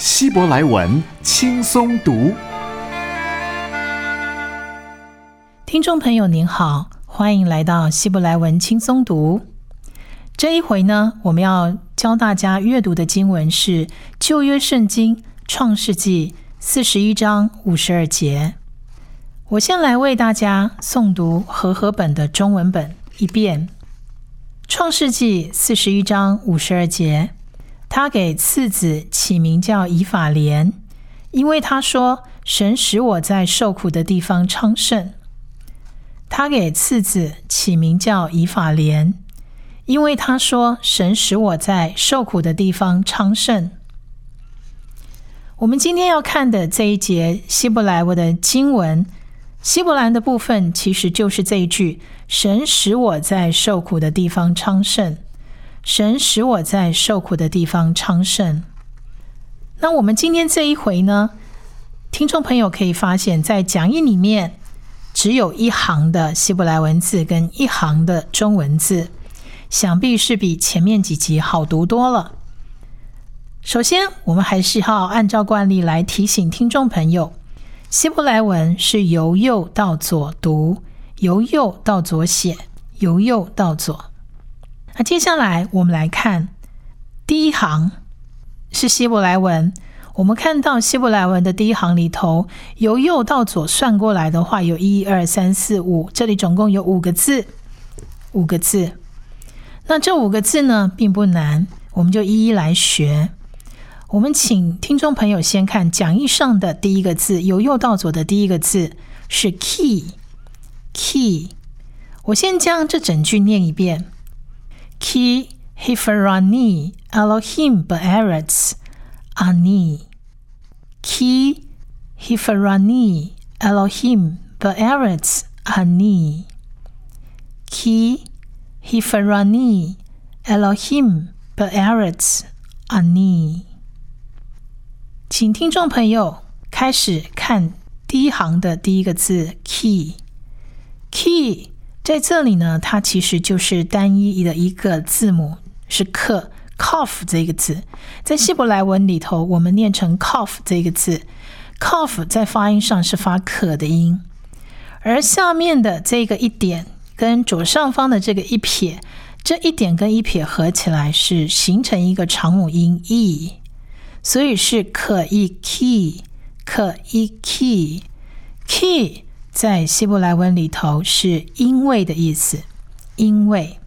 希伯来文轻松读。听众朋友您好。欢迎来到希伯来文轻松读。这一回呢，我们要教大家阅读的经文是旧约圣经创世纪四十一章五十二节。我先来为大家诵读和合本的中文本一遍。创世纪四十一章五十二节，他给次子起名叫以法莲，因为他说：“神使我在受苦的地方昌盛。”他给次子起名叫以法莲，因为他说：“神使我在受苦的地方昌盛。”我们今天要看的这一节希伯来文的经文，希伯兰的部分其实就是这一句：“神使我在受苦的地方昌盛。”神使我在受苦的地方昌盛。那我们今天这一回呢，听众朋友可以发现，在讲义里面。只有一行的希伯来文字跟一行的中文字，想必是比前面几集好读多了。首先，我们还是要按照惯例来提醒听众朋友，希伯来文是由右到左读，由右到左写，由右到左。那接下来我们来看第一行是希伯来文。我们看到希伯来文的第一行里头，由右到左算过来的话，有一二三四五，这里总共有五个字，五个字。那这五个字呢，并不难，我们就一一来学。我们请听众朋友先看讲义上的第一个字，由右到左的第一个字是 key，key。我先将这整句念一遍 ：key hifarani Elohim be'eretz。Ani Ki Hifarani Elohim Be'eretz Ani Ki Hifarani Elohim Be'eretz Ani，请听众朋友开始看第一行的第一个字 key key， 在这里呢，它其实就是单一的一个字母，是克。cough 这个字，在希伯来文里头，我们念成 cough 这个字。cough 在发音上是发可的音，而下面的这个一点跟左上方的这个一撇，这一点跟一撇合起来是形成一个长母音 e，所以是可一 key，可 e key key。在希伯来文里头是因为的意思，因为。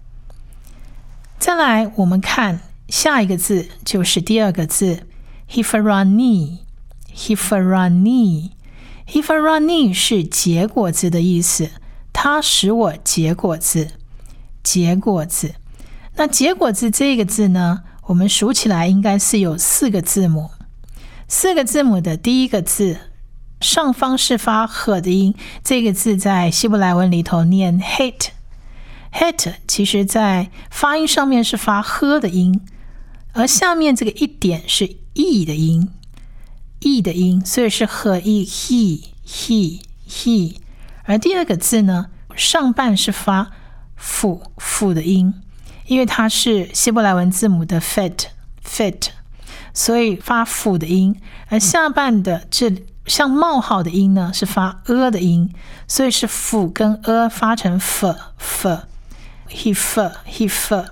再来，我们看。下一个字就是第二个字，hifarani，hifarani，hifarani 是结果子的意思，它使我结果子，结果子。那结果子这个字呢，我们数起来应该是有四个字母，四个字母的第一个字上方是发呵的音，这个字在希伯来文里头念 hate，hate，其实在发音上面是发呵的音。而下面这个一点是 e 的音，e 的音，所以是和 e he he he。而第二个字呢，上半是发辅辅的音，因为它是希伯来文字母的 fit fit，所以发辅的音。而下半的这像冒号的音呢，是发 a 的音，所以是辅跟 a 发成 f f he f he f。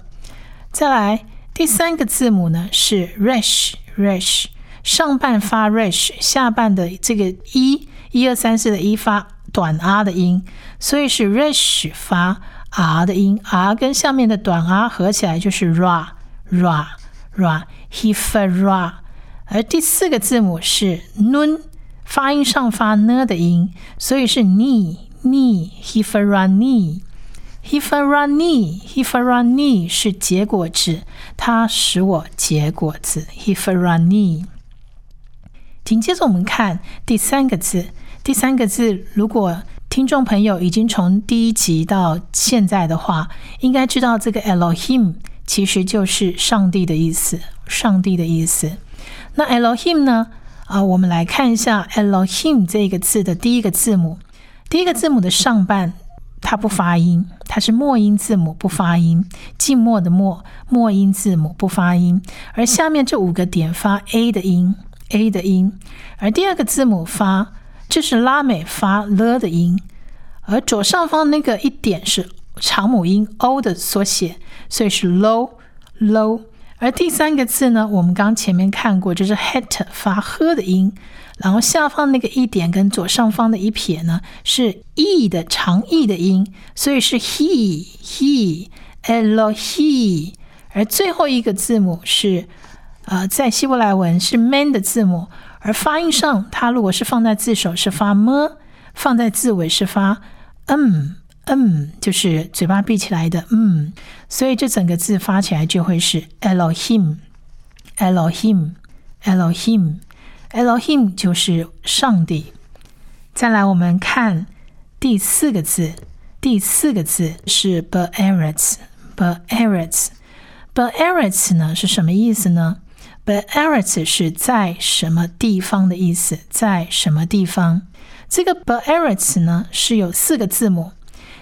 再来。第三个字母呢是 resh resh，上半发 resh，下半的这个一一二三四的一发短 r 的音，所以是 resh 发 r 的音，r 跟下面的短 r 合起来就是 ra ra ra he f ra”。而第四个字母是 nun，发音上发呢的音，所以是 ni ni h i f a r a n i h i f a r a n i h i f a r a n i 是结果子，它使我结果子。Hifarani, 紧接着我们看第三个字，第三个字，如果听众朋友已经从第一集到现在的话，应该知道这个 Elohim 其实就是上帝的意思，上帝的意思。那 Elohim 呢？啊，我们来看一下 Elohim 这个字的第一个字母，第一个字母的上半它不发音，它是末音字母不发音，静默的默，末音字母不发音，而下面这五个点发 A 的音，A 的音，而第二个字母发。就是拉美发了的音，而左上方那个一点是长母音 o 的缩写，所以是 low low。而第三个字呢，我们刚前面看过，就是 het 发呵的音，然后下方那个一点跟左上方的一撇呢是 e 的长 e 的音，所以是 he he elo he。而最后一个字母是呃，在希伯来文是 man 的字母。而发音上，它如果是放在字首是发么，放在字尾是发嗯嗯，就是嘴巴闭起来的嗯，所以这整个字发起来就会是 Elohim，Elohim，Elohim，Elohim 就是上帝。再来，我们看第四个字，第四个字是 “berets”，“berets”，“berets” 呢是什么意思呢？“berets” 是在什么地方的意思？在什么地方？这个 “berets” 呢是有四个字母，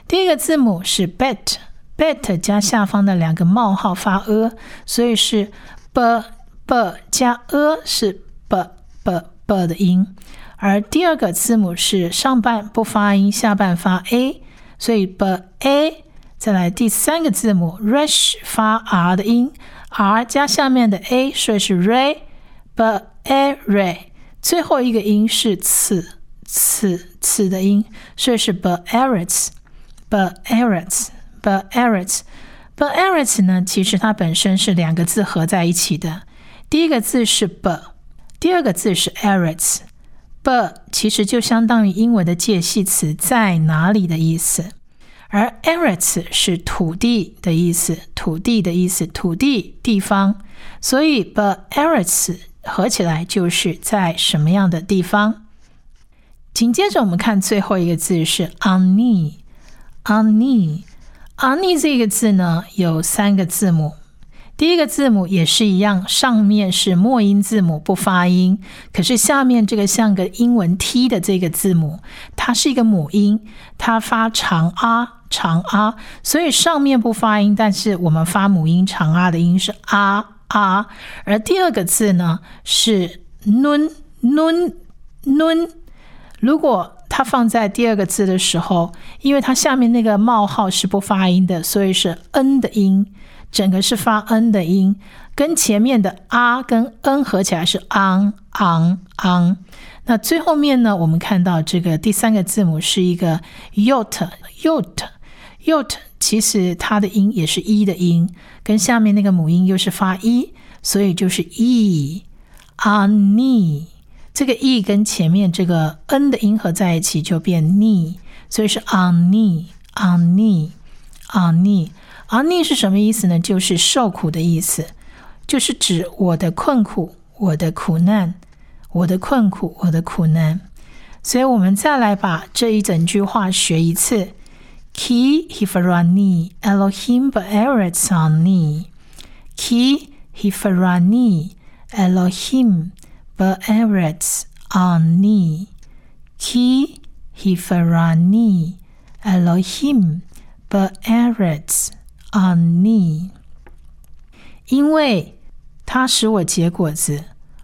第一个字母是 Bet，Bet 加下方的两个冒号发 a，所以是 b b 加 a 是 b b b 的音，而第二个字母是上半不发音，下半发 a，所以 b a。再来第三个字母 rush 发 r 的音。r 加下面的 a，所以是 re，b a re，最后一个音是次次次的音，所以是 b a r e t b a r e t b a r e t b a r e t 呢，其实它本身是两个字合在一起的，第一个字是 b，第二个字是 a r e t b 其实就相当于英文的介系词在哪里的意思。而 Eretz 是土地的意思，土地的意思，土地地方，所以 But Eretz 合起来就是在什么样的地方。紧接着我们看最后一个字是 ani ani 这个字呢有三个字母。第一个字母也是一样，上面是末音字母不发音，可是下面这个像个英文 T 的这个字母，它是一个母音，它发长啊长啊，所以上面不发音，但是我们发母音长啊的音是啊啊。而第二个字呢是 nun nun nun，如果它放在第二个字的时候，因为它下面那个冒号是不发音的，所以是 n 的音。整个是发 n 的音，跟前面的啊跟 n 合起来是 ang ang ang。那最后面呢，我们看到这个第三个字母是一个 yot yot yot，其实它的音也是一的音，跟下面那个母音又是发一，所以就是 e ani。这个 e 跟前面这个 n 的音合在一起就变 ni，所以是 ani ani ani。而逆是什么意思呢？就是受苦的意思，就是指我的困苦、我的苦难、我的困苦、我的苦难。所以，我们再来把这一整句话学一次：Ki hifarani Elohim be'eretz ani。Ki hifarani Elohim be'eretz ani。Ki hifarani Elohim be'eretz On me，因为它使我结果子。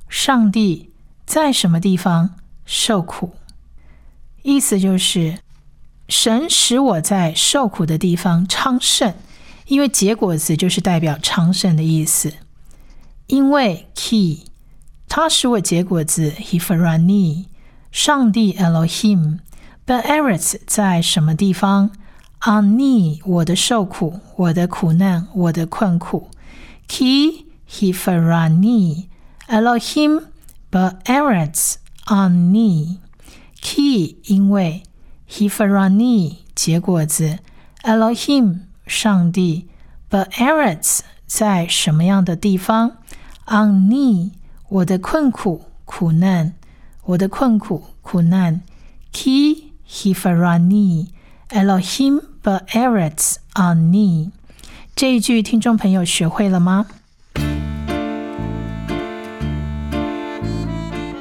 上帝在什么地方受苦？意思就是神使我在受苦的地方昌盛。因为结果子就是代表昌盛的意思。因为 key 他使我结果子。He farani，上帝 Elohim，but Eretz 在什么地方？On me，我的受苦，我的苦难，我的困苦。Ki hifarani Elohim be'eretz on me。Ki 因为 h i f r a n i 结果子，Elohim 上帝 be'eretz 在什么样的地方？On me 我的困苦苦难我的困苦苦难。Ki hifarani Elohim be'eretz ani。这一句，听众朋友学会了吗？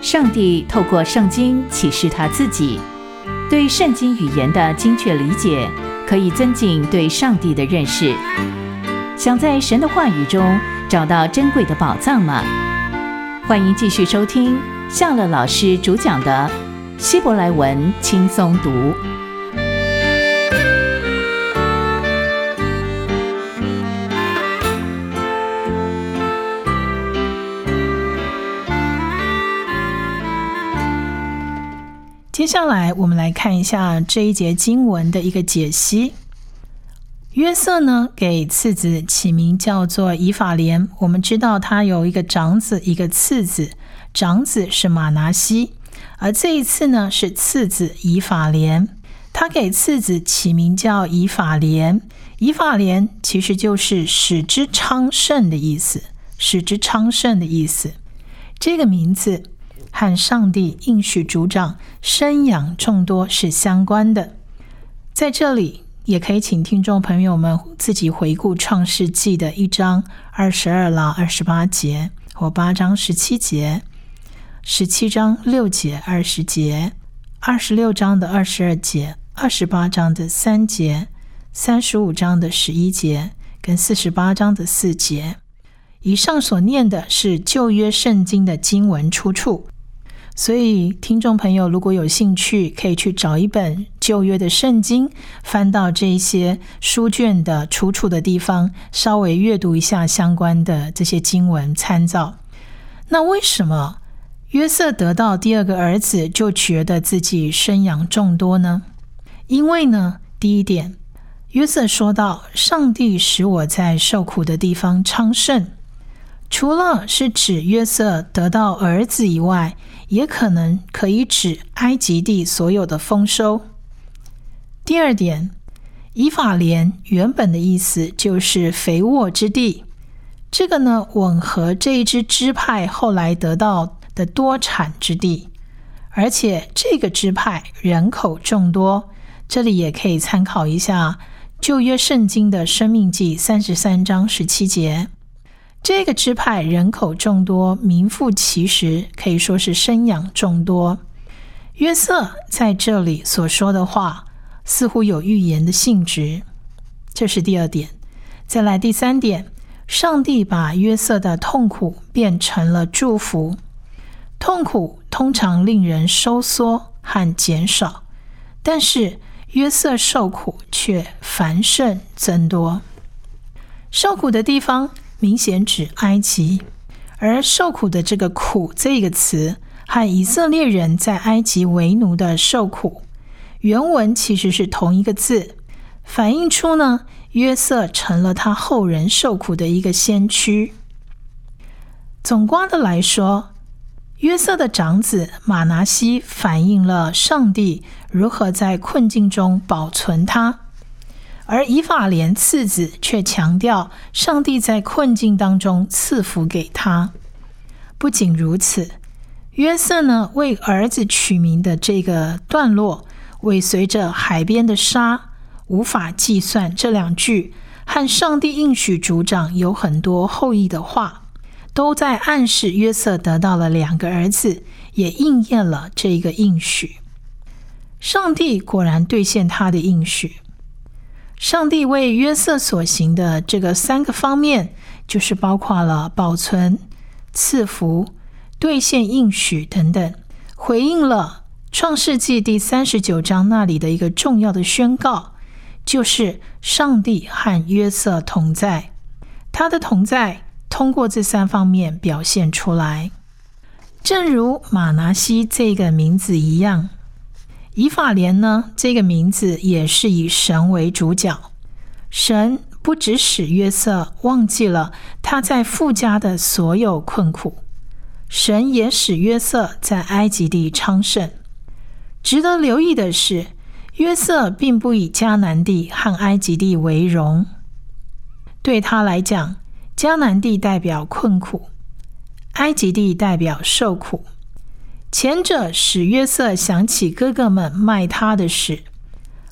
上帝透过圣经启示他自己，对圣经语言的精确理解，可以增进对上帝的认识。想在神的话语中找到珍贵的宝藏吗？欢迎继续收听夏乐老师主讲的《希伯来文轻松读》。接下来，我们来看一下这一节经文的一个解析。约瑟呢，给次子起名叫做以法莲。我们知道他有一个长子，一个次子，长子是马拿西，而这一次呢是次子以法莲。他给次子起名叫以法莲，以法莲其实就是使之昌盛的意思，使之昌盛的意思。这个名字。和上帝应许主长生养众多是相关的，在这里也可以请听众朋友们自己回顾创世纪的一章二十二到二十八节，或八章十七节、十七章六节、二十节、二十六章的二十二节、二十八章的三节、三十五章的十一节跟四十八章的四节。以上所念的是旧约圣经的经文出处。所以，听众朋友如果有兴趣，可以去找一本旧约的圣经，翻到这些书卷的出处的地方，稍微阅读一下相关的这些经文参照。那为什么约瑟得到第二个儿子就觉得自己生养众多呢？因为呢，第一点，约瑟说到：“上帝使我在受苦的地方昌盛。”除了是指约瑟得到儿子以外，也可能可以指埃及地所有的丰收。第二点，以法莲原本的意思就是肥沃之地，这个呢吻合这一支支派后来得到的多产之地，而且这个支派人口众多，这里也可以参考一下旧约圣经的生命记三十三章十七节。这个支派人口众多，名副其实，可以说是生养众多。约瑟在这里所说的话，似乎有预言的性质。这是第二点。再来第三点，上帝把约瑟的痛苦变成了祝福。痛苦通常令人收缩和减少，但是约瑟受苦却繁盛增多。受苦的地方。明显指埃及，而受苦的这个“苦”这个词，和以色列人在埃及为奴的受苦，原文其实是同一个字，反映出呢，约瑟成了他后人受苦的一个先驱。总观的来说，约瑟的长子马拿西反映了上帝如何在困境中保存他。而以法莲次子却强调，上帝在困境当中赐福给他。不仅如此，约瑟呢为儿子取名的这个段落，尾随着海边的沙无法计算这两句，和上帝应许族长有很多后裔的话，都在暗示约瑟得到了两个儿子，也应验了这个应许。上帝果然兑现他的应许。上帝为约瑟所行的这个三个方面，就是包括了保存、赐福、兑现应许等等，回应了创世纪第三十九章那里的一个重要的宣告，就是上帝和约瑟同在。他的同在通过这三方面表现出来，正如马拿西这个名字一样。以法莲呢？这个名字也是以神为主角。神不只使约瑟忘记了他在富家的所有困苦，神也使约瑟在埃及地昌盛。值得留意的是，约瑟并不以迦南地和埃及地为荣。对他来讲，迦南地代表困苦，埃及地代表受苦。前者使约瑟想起哥哥们卖他的事，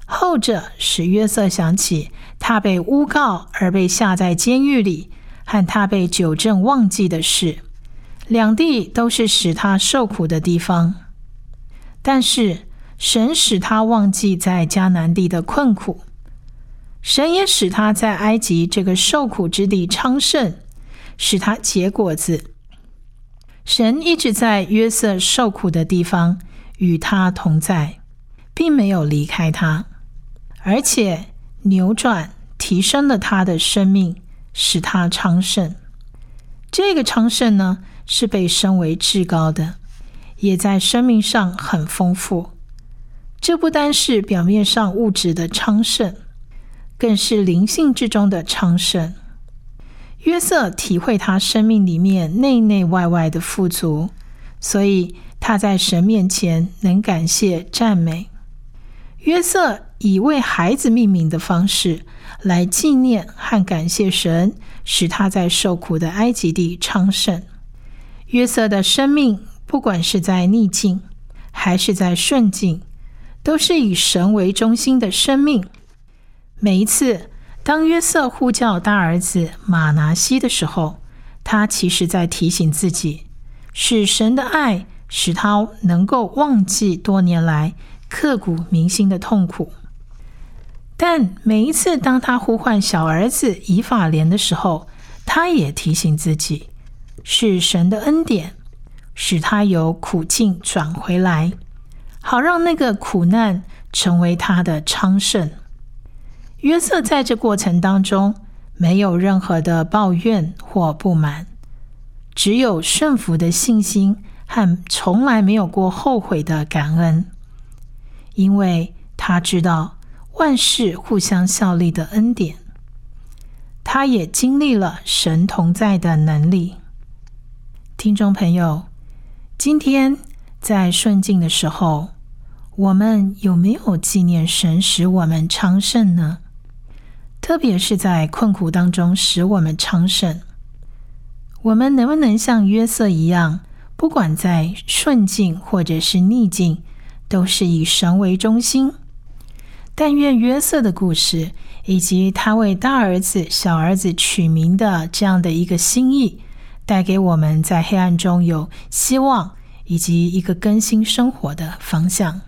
后者使约瑟想起他被诬告而被下在监狱里，和他被纠正忘记的事。两地都是使他受苦的地方，但是神使他忘记在迦南地的困苦，神也使他在埃及这个受苦之地昌盛，使他结果子。神一直在约瑟受苦的地方与他同在，并没有离开他，而且扭转提升了他的生命，使他昌盛。这个昌盛呢，是被升为至高的，也在生命上很丰富。这不单是表面上物质的昌盛，更是灵性之中的昌盛。约瑟体会他生命里面内内外外的富足，所以他在神面前能感谢赞美。约瑟以为孩子命名的方式来纪念和感谢神，使他在受苦的埃及地昌盛。约瑟的生命，不管是在逆境还是在顺境，都是以神为中心的生命。每一次。当约瑟呼叫大儿子马拿西的时候，他其实在提醒自己，是神的爱使他能够忘记多年来刻骨铭心的痛苦。但每一次当他呼唤小儿子以法莲的时候，他也提醒自己，是神的恩典使他由苦境转回来，好让那个苦难成为他的昌盛。约瑟在这过程当中没有任何的抱怨或不满，只有顺服的信心和从来没有过后悔的感恩，因为他知道万事互相效力的恩典，他也经历了神同在的能力。听众朋友，今天在顺境的时候，我们有没有纪念神使我们昌盛呢？特别是在困苦当中使我们昌盛，我们能不能像约瑟一样，不管在顺境或者是逆境，都是以神为中心？但愿约瑟的故事以及他为大儿子、小儿子取名的这样的一个心意，带给我们在黑暗中有希望以及一个更新生活的方向。